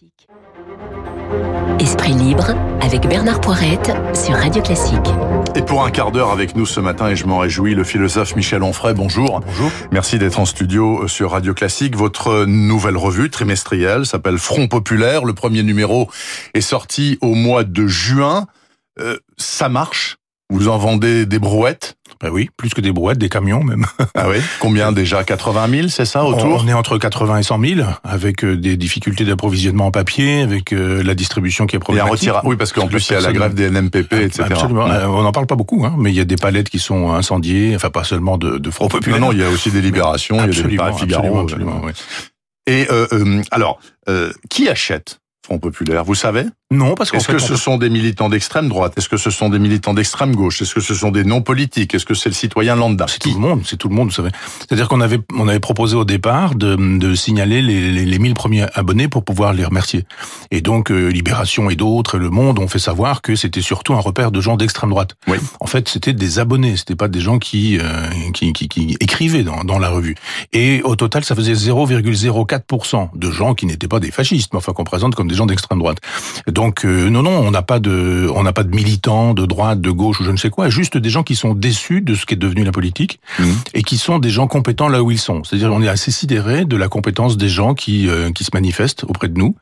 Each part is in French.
Classique. Esprit libre avec Bernard Poirette sur Radio Classique. Et pour un quart d'heure avec nous ce matin, et je m'en réjouis, le philosophe Michel Onfray, bonjour. Bonjour. Merci d'être en studio sur Radio Classique. Votre nouvelle revue trimestrielle s'appelle Front Populaire. Le premier numéro est sorti au mois de juin. Euh, ça marche? Vous en vendez des brouettes? Ben oui, plus que des brouettes, des camions même. Ah oui Combien déjà? 80 000, c'est ça, autour? On est entre 80 et 100 000, avec euh, des difficultés d'approvisionnement en papier, avec euh, la distribution qui est Et problématique. retira- Oui, parce qu'en plus, il y a la grève des NMPP, etc. Absolument. Euh, On n'en parle pas beaucoup, hein, mais il y a des palettes qui sont incendiées, enfin pas seulement de, de Front Non, Populaire. non, il y a aussi des libérations, il y a des absolument, Paris Figaro. absolument, absolument, oui. Et euh, euh, alors, euh, qui achète Front Populaire Vous savez? Non, parce qu'en Est-ce que ce sont des militants d'extrême droite? Est-ce que ce sont des militants d'extrême gauche? Est-ce que ce sont des non politiques Est-ce que c'est le citoyen lambda? C'est tout le monde, c'est tout le monde, vous savez. C'est-à-dire qu'on avait, on avait proposé au départ de, de signaler les, les, les 1000 premiers abonnés pour pouvoir les remercier. Et donc, euh, Libération et d'autres, Le Monde, ont fait savoir que c'était surtout un repère de gens d'extrême droite. Oui. En fait, c'était des abonnés, c'était pas des gens qui, euh, qui, qui, qui écrivaient dans, dans la revue. Et au total, ça faisait 0,04% de gens qui n'étaient pas des fascistes, mais enfin qu'on présente comme des gens d'extrême droite. Donc, euh, non, non, on n'a pas de, on n'a pas de militants de droite, de gauche ou je ne sais quoi, juste des gens qui sont déçus de ce qu'est devenu la politique Mhm. et qui sont des gens compétents là où ils sont. C'est-à-dire, on est assez sidéré de la compétence des gens qui euh, qui se manifestent auprès de nous,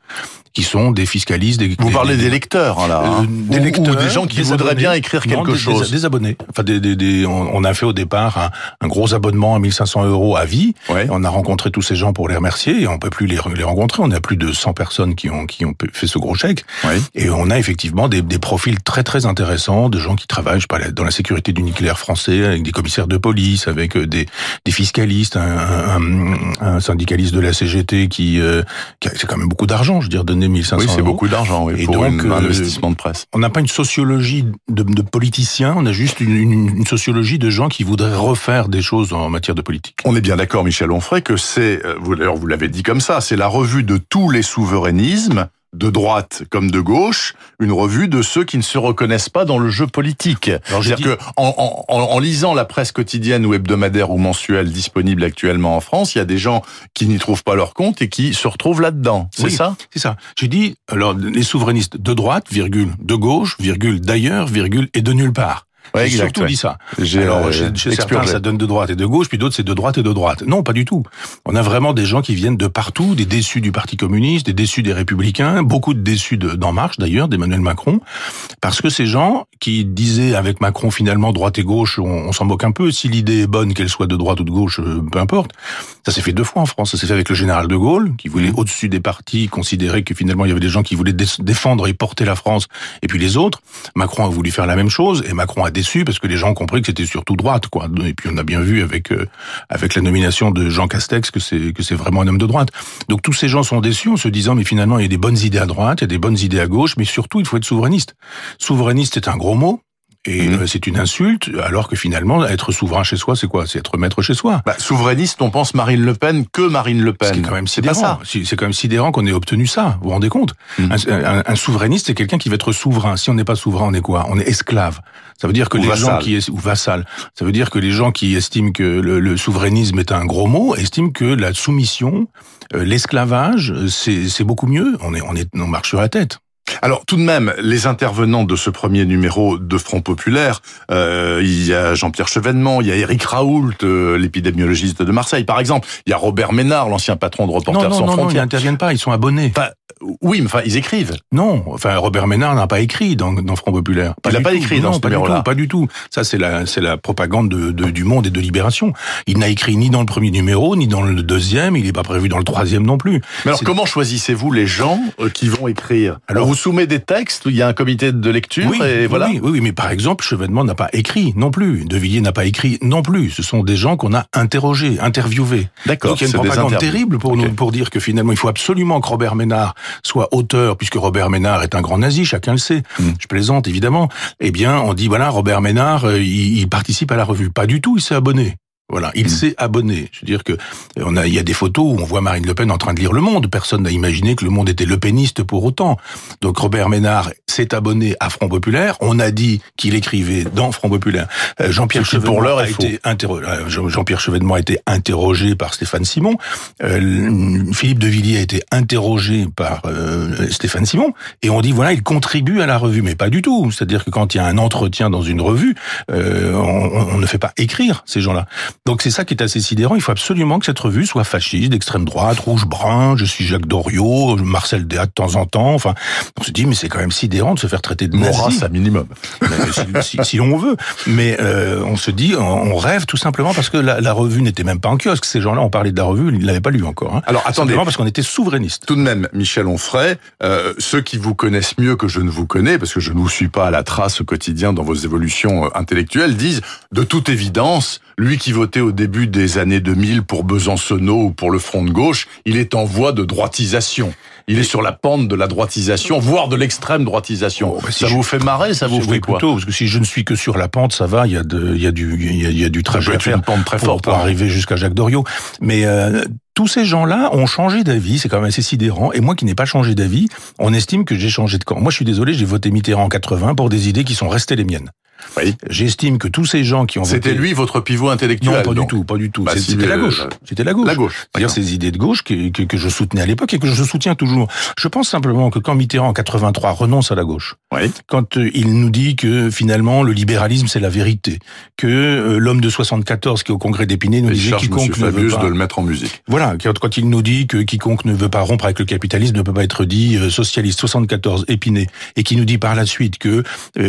qui sont des fiscalistes. Des, Vous parlez des- des lecteurs, hein, là, hein euh, des lecteurs, ou des gens qui des voudraient abonnés. bien écrire quelque chose. Des, abonnés. Enfin, des, des, des- on, on a fait au départ un, un gros abonnement à 1500 euros à vie. Ouais. On a rencontré tous ces gens pour les remercier et on peut plus les, les rencontrer. On a plus de 100 personnes qui ont qui ont fait ce gros chèque. Ouais. Et on a effectivement des, des profils très très intéressants de gens qui travaillent je sais pas, dans la sécurité du nucléaire français, avec des commissaires de police, avec euh, des, des fiscalistes, un, un, un syndicaliste de la CGT qui, euh, qui a- c'est quand même beaucoup d'argent, je veux dire, donner 1500 Oui, c'est beaucoup d'argent oui, Et pour donc, un euh, investissement de presse. On n'a pas une sociologie de, de politiciens, on a juste une, une, une sociologie de gens qui voudraient refaire des choses en matière de politique. On est bien d'accord, Michel Onfray, que c'est, d'ailleurs, vous l'avez dit comme ça, c'est la revue de tous les souverainismes, de droite comme de gauche, une revue de ceux qui ne se reconnaissent pas dans le jeu politique. C'est-à-dire que en, en, en lisant la presse quotidienne ou hebdomadaire ou mensuelle disponible actuellement en France, il y a des gens qui n'y trouvent pas leur compte et qui se retrouvent là-dedans. C'est Oui. ça? C'est ça. J'ai dit, alors, les souverainistes de droite, virgule, de gauche, virgule, d'ailleurs, virgule, et de nulle part. Ouais, J'ai surtout ouais. dit ça. Alors, euh, chez, chez certains, ça donne de droite et de gauche, puis d'autres, c'est de droite et de droite. Non, pas du tout. On a vraiment des gens qui viennent de partout, des déçus du Parti communiste, des déçus des Républicains, beaucoup de déçus de- d'En Marche, d'ailleurs, d'Emmanuel Macron, parce que ces gens qui disaient avec Macron, finalement, droite et gauche, on, on s'en moque un peu, si l'idée est bonne, qu'elle soit de droite ou de gauche, euh, peu importe. Ça s'est fait deux fois en France. Ça s'est fait avec le général de Gaulle, qui voulait, au-dessus des partis, considérer que finalement, il y avait des gens qui voulaient dé- défendre et porter la France, et puis les autres. Macron a voulu faire la même chose, et Macron a parce que les gens ont compris que c'était surtout droite, quoi. Et puis on a bien vu avec euh, avec la nomination de Jean Castex que c'est que c'est vraiment un homme de droite. Donc tous ces gens sont déçus en se disant mais finalement il y a des bonnes idées à droite, il y a des bonnes idées à gauche, mais surtout il faut être souverainiste. Souverainiste c'est un gros mot. Et Mhm. euh, c'est une insulte, alors que finalement, être souverain chez soi, c'est quoi? C'est être maître chez soi. Bah, souverainiste, on pense Marine Le Pen que Marine Le Pen. qui est quand même c'est sidérant. C'est quand même sidérant qu'on ait obtenu ça. Vous vous rendez compte? Mhm. un, un- un souverainiste, c'est quelqu'un qui va être souverain. Si on n'est pas souverain, on est quoi? On est esclave. Ça veut dire que Ou les vassal. gens qui est- ou vassal. Ça veut dire que les gens qui estiment que le, le souverainisme est un gros mot estiment que la soumission, euh, l'esclavage, c'est c'est beaucoup mieux. On est on est on marche sur la tête. Alors tout de même, les intervenants de ce premier numéro de Front Populaire, euh, il y a Jean-Pierre Chevènement, il y a Éric Raoult, euh, l'épidémiologiste de Marseille par exemple, il y a Robert Ménard, l'ancien patron de Reporters Non non sans non, non, ils n'interviennent pas. Ils sont abonnés. Enfin, oui, mais enfin ils écrivent. Non, enfin Robert Ménard n'a pas écrit dans, dans Front Populaire. Il n'a pas tout. écrit dans non, ce pas du numéro-là. tout, pas du tout. Ça c'est la c'est la propagande de, de- du Monde et de Libération. Il n'a écrit ni dans le premier numéro, ni dans le deuxième. Il n'est pas prévu dans le troisième non plus. Mais alors comment choisissez-vous les gens euh, qui vont écrire? Alors- On vous soumet des textes, il y a un comité de lecture oui, et voilà. oui, oui, mais par exemple, Chevènement n'a pas écrit non plus. De Villiers n'a pas écrit non plus. Ce sont des gens qu'on a interrogés, interviewés. D'accord, Donc il y a c'est une propagande terrible pour nous pour dire que finalement il faut absolument que Robert Ménard soit auteur, puisque Robert Ménard est un grand nazi, chacun le sait. Mm. Je plaisante évidemment. Eh bien, on dit voilà, Robert Ménard, euh, il, il participe à la revue. Pas du tout, il s'est abonné. Voilà, il Mm. s'est abonné. Je veux dire que euh, on a, il y a des photos où on voit Marine Le Pen en train de lire Le Monde. Personne n'a imaginé que Le Monde était le péniste pour autant. Donc Robert Ménard s'est abonné à Front Populaire. On a dit qu'il écrivait dans Front Populaire. Euh, Jean-Pierre Chevènement a été interrogé. Jean-Pierre Chevènement a été interrogé par Stéphane Simon. Philippe de Villiers a été interrogé par Stéphane Simon. Et on dit voilà, il contribue à la revue, mais pas du tout. C'est-à-dire que quand il y a un entretien dans une revue, on, ne fait pas écrire ces gens-là. Donc c'est ça qui est assez sidérant. Il faut absolument que cette revue soit fasciste, d'extrême droite, rouge-brun. Je suis Jacques Doriot, Marcel Déat de temps en temps. Enfin, on se dit mais c'est quand même sidérant de se faire traiter de nazi. à minimum. si, si, si, on veut. Mais euh, on se dit, on rêve tout simplement parce que la, la revue n'était même pas en kiosque. Ces gens-là ont parlé de la revue, ils l'avaient pas lu encore. Hein. Alors attendez, parce qu'on était souverainiste. Tout de même, Michel Onfray, euh, ceux qui vous connaissent mieux que je ne vous connais, parce que je ne vous suis pas à la trace au quotidien dans vos évolutions euh, intellectuelles, disent de toute évidence, lui qui au début des années 2000 pour Besancenot ou pour le Front de gauche, il est en voie de droitisation. Il est sur la pente de la droitisation, voire de l'extrême droitisation. Oh, bah, ça vous fait marrer, ça vous fait quoi plutôt, Parce que si je ne suis que sur la pente, ça va. Il y a, de, il y a du, il y a, du trajet à faire. Une pente très forte pour, arriver jusqu'à Jacques Doriot. Mais euh, tous ces gens-là ont changé d'avis, c'est quand même assez sidérant. Et moi qui n'ai pas changé d'avis, on estime que j'ai changé de camp. Moi, je suis désolé, j'ai voté Mitterrand en 80 pour des idées qui sont restées les miennes. Oui. J'estime que tous ces gens qui ont C'était lui votre pivot intellectuel Non, pas du tout, pas du tout. Bah, C'était la gauche. C'était la gauche. La gauche. D'ailleurs, ces idées de gauche que, que, que, je soutenais à l'époque et que je soutiens toujours. Je pense simplement que quand Mitterrand en 83 renonce à la gauche, oui. quand euh, il nous dit que finalement le libéralisme c'est la vérité, que euh, l'homme de 74 qui est au congrès d'Épinay nous disait quiconque ne veut pas de le mettre en musique. Voilà, quand, il nous dit que quiconque ne veut pas rompre avec le capitalisme ne peut pas être dit euh, socialiste 74 Épinay et qui nous dit par la suite que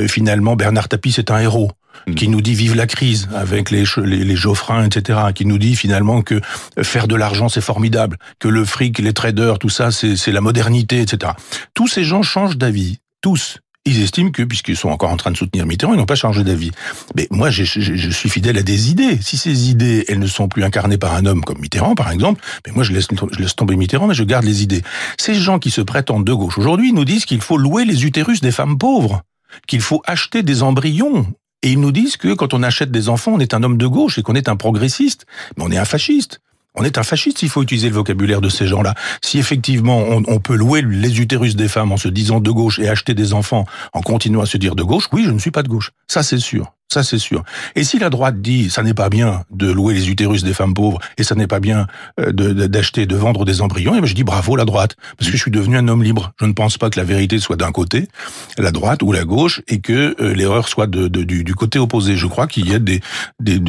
finalement Bernard Tapie c'est un héros Mm. qui nous dit vive la crise avec les, les, les Geoffrins, etc., qui nous dit finalement que faire de l'argent c'est formidable, que le fric, les traders, tout ça c'est la modernité, etc. Tous ces gens changent d'avis, tous. Ils estiment que, puisqu'ils sont encore en train de soutenir Mitterrand, ils n'ont pas changé d'avis. Mais moi, je, je, suis fidèle à des idées. Si ces idées, elles ne sont plus incarnées par un homme comme Mitterrand, par exemple, mais moi, je laisse, je laisse tomber Mitterrand, mais je garde les idées. Ces gens qui se prétendent de gauche aujourd'hui nous disent qu'il faut louer les utérus des femmes pauvres qu'il faut acheter des embryons et ils nous disent que quand on achète des enfants, on est un homme de gauche et qu'on est un progressiste. Mais on est un fasciste. On est un fasciste s'il faut utiliser le vocabulaire de ces gens-là. Si effectivement on, on, peut louer les utérus des femmes en se disant de gauche et acheter des enfants en continuant à se dire de gauche, oui, je ne suis pas de gauche. Ça, c'est sûr. Ça, c'est sûr. Et si la droite dit, ça n'est pas bien de louer les utérus des femmes pauvres et ça n'est pas bien euh, d'acheter, de, vendre des embryons, eh ben je dis bravo la droite, parce que je suis devenu un homme libre. Je ne pense pas que la vérité soit d'un côté, la droite ou la gauche, et que euh, l'erreur soit du, côté opposé. Je crois qu'il y a des des,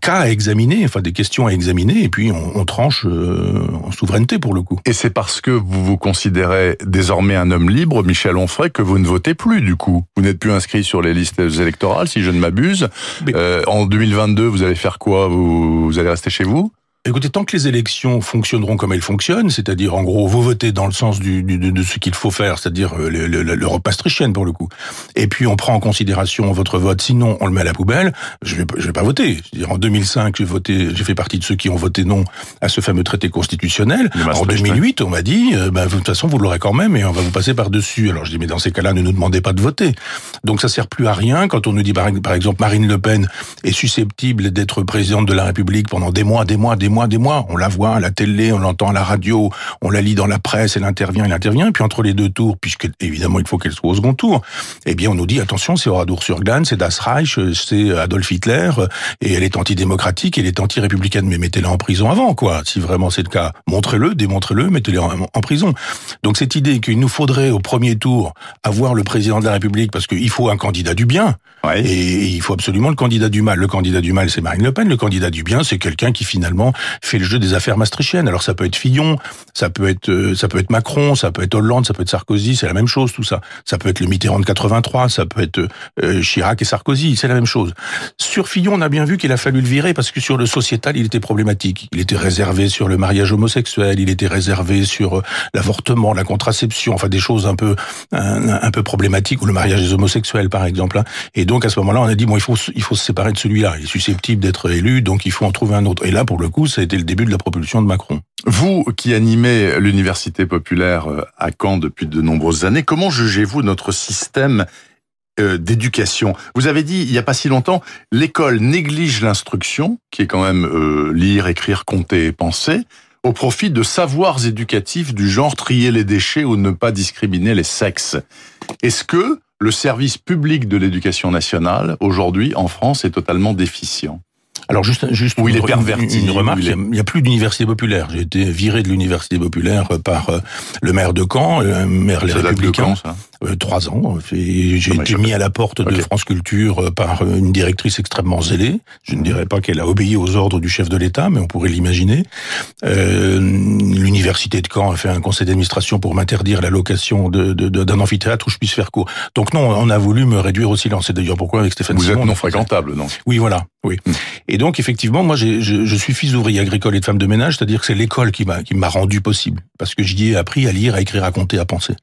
cas à examiner, enfin des questions à examiner, et puis on, on tranche euh, en souveraineté pour le coup. Et c'est parce que vous vous considérez désormais un homme libre, Michel Onfray, que vous ne votez plus du coup. Vous n'êtes plus inscrit sur les listes électorales si je ne m'abuse. Euh, en 2022, vous allez faire quoi? Vous, vous allez rester chez vous? Écoutez, tant que les élections fonctionneront comme elles fonctionnent, c'est-à-dire en gros vous votez dans le sens du, du de, ce qu'il faut faire, c'est-à-dire euh, l'Europe maastrichtienne pour le coup, et puis on prend en considération votre vote, sinon on le met à la poubelle, je vais, je vais pas voter. -dire en 2005, j'ai voté, j'ai fait partie de ceux qui ont voté non à ce fameux traité constitutionnel. En 2008, on m'a dit, euh, bah, de toute façon vous l'aurez quand même et on va vous passer par dessus. Alors je dis mais dans ces cas-là, ne nous demandez pas de voter. Donc ça sert plus à rien quand on nous dit par, par exemple Marine Le Pen est susceptible d'être présidente de la République pendant des mois, des mois, des mois mois, des mois. On la voit à la télé, on l'entend à la radio, on la lit dans la presse, elle intervient, elle intervient. Et puis entre les deux tours, puisque évidemment il faut qu'elle soit au second tour, eh bien on nous dit attention, c'est Oradour-sur-Glane, c'est Das Reich, c'est Adolf Hitler, et elle est antidémocratique, elle est anti-républicaine. Mais mettez-la en prison avant, quoi. Si vraiment c'est le cas, montrez-le, démontrez-le, mettez-la en, prison. Donc cette idée qu'il nous faudrait au premier tour avoir le président de la République parce qu'il faut un candidat du bien, et il faut absolument le candidat du mal. Le candidat du mal, c'est Marine Le Pen. Le candidat du bien, c'est quelqu'un qui finalement fait le jeu des affaires maastrichtiennes. Alors ça peut être Fillon, ça peut être euh, ça peut être Macron, ça peut être Hollande, ça peut être Sarkozy, c'est la même chose tout ça. Ça peut être le Mitterrand de 83, ça peut être euh, Chirac et Sarkozy, c'est la même chose. Sur Fillon, on a bien vu qu'il a fallu le virer parce que sur le sociétal, il était problématique. Il était réservé sur le mariage homosexuel, il était réservé sur euh, l'avortement, la contraception, enfin des choses un peu un, peu problématiques ou le mariage des homosexuels par exemple. Hein. Et donc à ce moment-là, on a dit bon, il faut il faut se séparer de celui-là. Il est susceptible d'être élu, donc il faut en trouver un autre. Et là, pour le coup, ça a été le début de la propulsion de Macron. Vous qui animez l'université populaire euh, à Caen depuis de nombreuses années, comment jugez-vous notre système euh, d'éducation? Vous avez dit il n'y a pas si longtemps, l'école néglige l'instruction, qui est quand même euh, lire, écrire, compter et penser, au profit de savoirs éducatifs du genre trier les déchets ou ne pas discriminer les sexes. Est-ce que le service public de l'éducation nationale, aujourd'hui, en France, est totalement déficient? Alors juste, juste Où il une, est perverti, une remarque, il est- n'y a plus d'université populaire. J'ai été viré de l'université populaire par euh, le maire de Caen, le maire Les Républicains. Euh, trois ans. Et J'ai été mis à la porte de. France Culture euh, par euh, une directrice extrêmement zélée. Je ne dirais pas qu'elle a obéi aux ordres du chef de l'État, mais on pourrait l'imaginer. Euh, L'université de Caen a fait un conseil d'administration pour m'interdire la location de- de- de- d'un amphithéâtre où je puisse faire cours. Donc non, on a voulu me réduire au silence. C'est d'ailleurs pourquoi avec Stéphane Vous Simon, êtes on non fréquentable, donc. Oui, voilà. Oui. Hmm. Et donc effectivement, moi, je, je suis fils d'ouvrier agricole et de femme de ménage, c'est-à-dire que c'est l'école qui m'a qui m'a rendu possible, parce que j'y ai appris à lire, à écrire, à compter, à penser.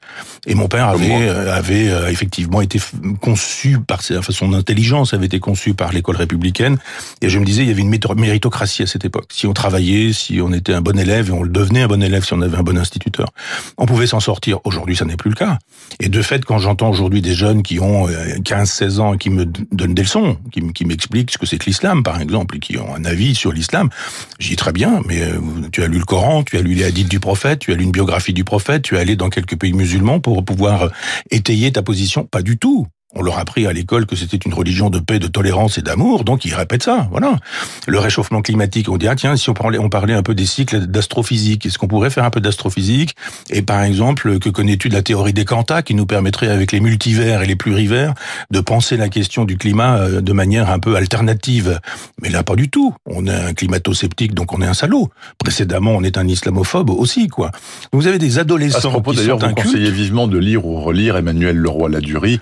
Et mon père avait euh, avait euh, effectivement été conçu par enfin, son intelligence avait été conçue par l'école républicaine. Et je me disais, il y avait une méritocratie à cette époque. Si on travaillait, si on était un bon élève, et on le devenait un bon élève si on avait un bon instituteur, on pouvait s'en sortir. Aujourd'hui, ça n'est plus le cas. Et de fait, quand j'entends aujourd'hui des jeunes qui ont 15-16 ans et qui me donnent des leçons, qui, m'expliquent ce que c'est que l'islam, par exemple, et qui ont un avis sur l'islam, je dis très bien, mais euh, tu as lu le Coran, tu as lu les hadiths du prophète, tu as lu une biographie du prophète, tu es allé dans quelques pays musulmans pour pouvoir euh, étayer ta position? Pas du tout. On leur a appris à l'école que c'était une religion de paix, de tolérance et d'amour, donc ils répètent ça, voilà. Le réchauffement climatique, on dit, ah tiens, si on parlait, on parlait un peu des cycles d'astrophysique, est-ce qu'on pourrait faire un peu d'astrophysique? Et par exemple, que connais-tu de la théorie des quantas qui nous permettrait, avec les multivers et les plurivers, de penser la question du climat euh, de manière un peu alternative? Mais là, pas du tout. On est un climato-sceptique, donc on est un salaud. Précédemment, on est un islamophobe aussi, quoi. Vous avez des À adolescents ce propos, qui sont vous conseillez vivement de lire ou relire Emmanuel Leroy-Ladurie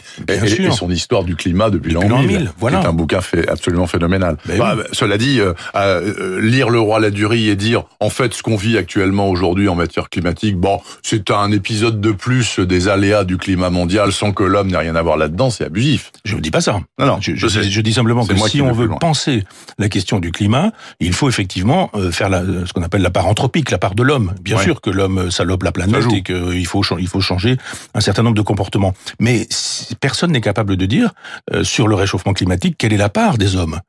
sûr. et son histoire du climat depuis, Depuis l'an l'an 1000, 1000, voilà. qui est un bouquin fait absolument phénoménal. Ben Bah, Cela dit, euh, euh, lire Leroy-Ladurie et dire, en fait, ce qu'on vit actuellement aujourd'hui en matière climatique, bon, c'est un épisode de plus des aléas du climat mondial sans que l'homme n'ait rien à voir là-dedans, c'est abusif. Je ne dis pas ça. Non, non, je, je je- sais. je dis simplement C'est que si on veut penser la question du climat, il faut effectivement euh, faire la, ce qu'on appelle la part anthropique, la part de l'homme. Bien Ouais. sûr que l'homme salope la planète et qu'il faut, il faut changer un certain nombre de comportements. Mais personne n'est capable de dire euh, sur le réchauffement climatique quelle est la part des hommes?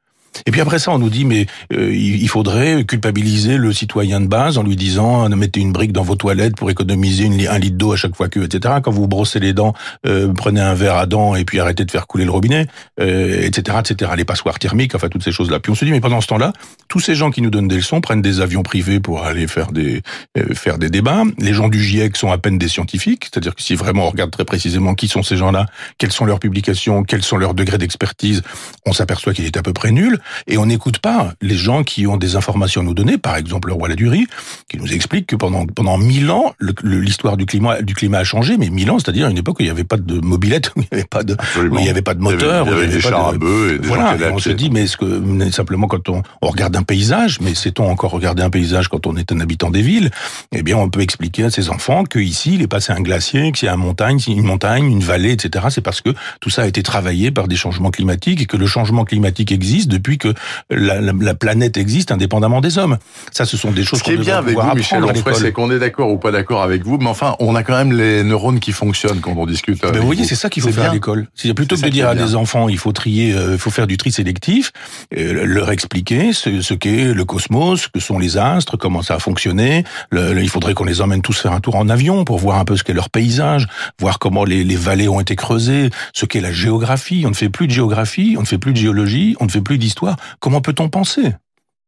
Et puis après ça, on nous dit mais euh, il faudrait culpabiliser le citoyen de base en lui disant mettez une brique dans vos toilettes pour économiser un litre d'eau à chaque fois que etc. Quand vous brossez les dents, euh, prenez un verre à dents et puis arrêtez de faire couler le robinet, euh, etc., etc. Les passoires thermiques, enfin toutes ces choses-là. Puis on se dit mais pendant ce temps-là, tous ces gens qui nous donnent des leçons prennent des avions privés pour aller faire des euh, faire des débats. Les gens du GIEC sont à peine des scientifiques, c'est-à-dire que si vraiment on regarde très précisément qui sont ces gens-là, quelles sont leurs publications, quels sont leurs degrés d'expertise, on s'aperçoit qu'il est à peu près nul. Et on n'écoute pas les gens qui ont des informations à nous donner, par exemple le roi Ladurie, qui nous explique que pendant pendant mille ans, l'histoire du climat du climat a changé, mais mille ans, c'est-à-dire une époque où il n'y avait pas de mobilette, où il n'y avait pas de, où Absolument. il n'y avait pas de Il y avait- moteur, il y avait des chars à de- bœufs et des voilà, et on se dit, mais est-ce que simplement quand on, on regarde un paysage, mais sait-on encore regarder un paysage quand on est un habitant des villes? Eh bien, on peut expliquer à ses enfants que ici, il est passé un glacier, qu'il y a une montagne, une montagne, une vallée, etc. C'est parce que tout ça a été travaillé par des changements climatiques et que le changement climatique existe depuis que la, la- la planète existe indépendamment des hommes. Ça, ce sont des choses Ce qui est bien avec vous, Michel Onfray, c'est qu'on est d'accord ou pas d'accord avec vous, mais enfin, on a quand même les neurones qui fonctionnent quand on discute. Ben, avec vous voyez, c'est ça qu'il faut faire à l'école. C'est plutôt que de dire à bien. des enfants, il faut trier, euh, il faut faire du tri sélectif, euh, leur expliquer ce, ce qu'est le cosmos, ce que sont les astres, comment ça a fonctionné. Le- le- il faudrait qu'on les emmène tous faire un tour en avion pour voir un peu ce qu'est leur paysage, voir comment les, les vallées ont été creusées, ce qu'est la géographie. On ne fait plus de géographie, on ne fait plus de géologie, on ne fait plus d'histoire. Comment peut-on penser?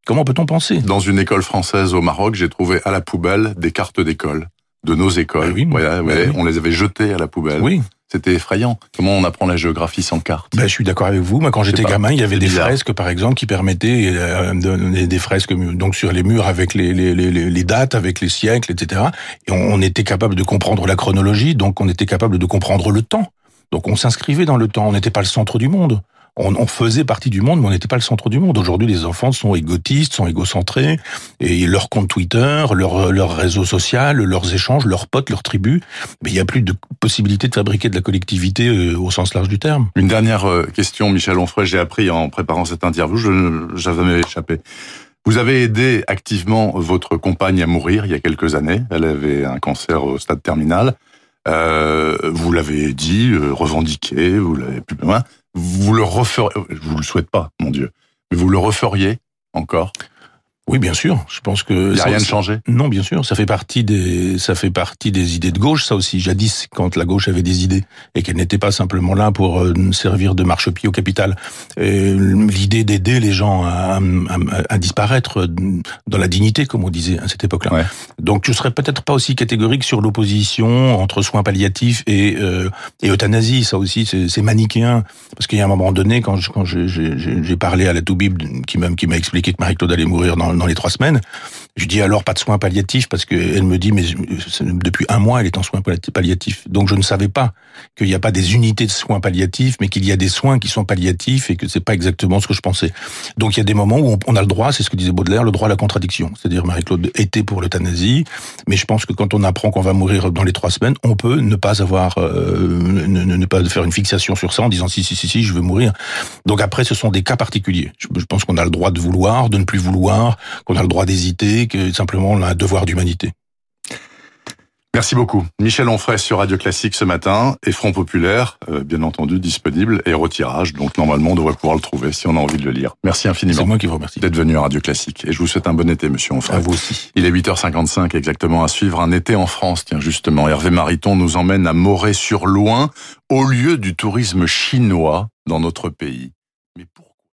Comment peut-on penser? Dans une école française au Maroc, j'ai trouvé à la poubelle des cartes d'école de nos écoles. Ah oui, ouais, oui. On les avait jetées à la poubelle. Oui. C'était effrayant. Comment on apprend la géographie sans carte? Ben, je suis d'accord avec vous. Moi, quand j'étais gamin, il y avait des bizarre. fresques, par exemple, qui permettaient euh, de des fresques donc sur les murs avec les, les, les, les dates, avec les siècles, etc. Et on, on était capable de comprendre la chronologie, donc on était capable de comprendre le temps. Donc on s'inscrivait dans le temps. On n'était pas le centre du monde. On, on faisait partie du monde, mais on n'était pas le centre du monde. Aujourd'hui, les enfants sont égotistes, sont égocentrés, et leur compte Twitter, leur, leur réseau social, leurs échanges, leurs potes, leurs tribus, mais il n'y a plus de possibilité de fabriquer de la collectivité euh, au sens large du terme. Une dernière euh, question, Michel Onfray, j'ai appris en préparant cette interview, je j'avais échappé. Vous avez aidé activement votre compagne à mourir il y a quelques années. Elle avait un cancer au stade terminal. Euh, vous l'avez dit, euh, revendiqué, vous l'avez plus loin. Vous le referiez, je vous le souhaite pas, mon Dieu, mais vous le referiez encore? Oui, bien sûr. Je pense que il n'y a rien de changé. Non, bien sûr. Ça fait partie des ça fait partie des idées de gauche. Ça aussi, jadis, quand la gauche avait des idées et qu'elle n'était pas simplement là pour euh, servir de marchepied au capital. L'idée d'aider les gens à, à, disparaître dans la dignité, comme on disait à cette époque-là. Donc, je serais peut-être pas aussi catégorique sur l'opposition entre soins palliatifs et, euh, et euthanasie. Ça aussi, c'est manichéen. Parce qu'il y a un moment donné, quand quand j'ai parlé à la Toubib, qui m'a qui m'a expliqué que Marie-Claude allait mourir dans dans les trois semaines. Je dis alors pas de soins palliatifs parce qu'elle me dit mais depuis un mois elle est en soins palliatifs. Donc je ne savais pas qu'il n'y a pas des unités de soins palliatifs, mais qu'il y a des soins qui sont palliatifs et que c'est pas exactement ce que je pensais. Donc il y a des moments où on a le droit, c'est ce que disait Baudelaire, le droit à la contradiction. C'est-à-dire Marie-Claude était pour l'euthanasie, mais je pense que quand on apprend qu'on va mourir dans les trois semaines, on peut ne pas avoir, euh, ne, pas faire une fixation sur ça en disant si si si si je veux mourir. Donc après ce sont des cas particuliers. Je pense qu'on a le droit de vouloir, de ne plus vouloir, qu'on a le droit d'hésiter, que simplement un devoir d'humanité. Merci beaucoup. Michel Onfray sur Radio Classique ce matin et Front Populaire, euh, bien entendu, disponible et retirage. Donc normalement, on devrait pouvoir le trouver si on a envie de le lire. Merci infiniment. C'est moi qui vous remercie. D'être venu à Radio Classique. Et je vous souhaite un bon été, monsieur Onfray. À vous aussi. Il est 8h55 exactement à suivre un été en France. Tiens, justement, Hervé Mariton nous emmène à Moret-sur-Loing au lieu du tourisme chinois dans notre pays. Mais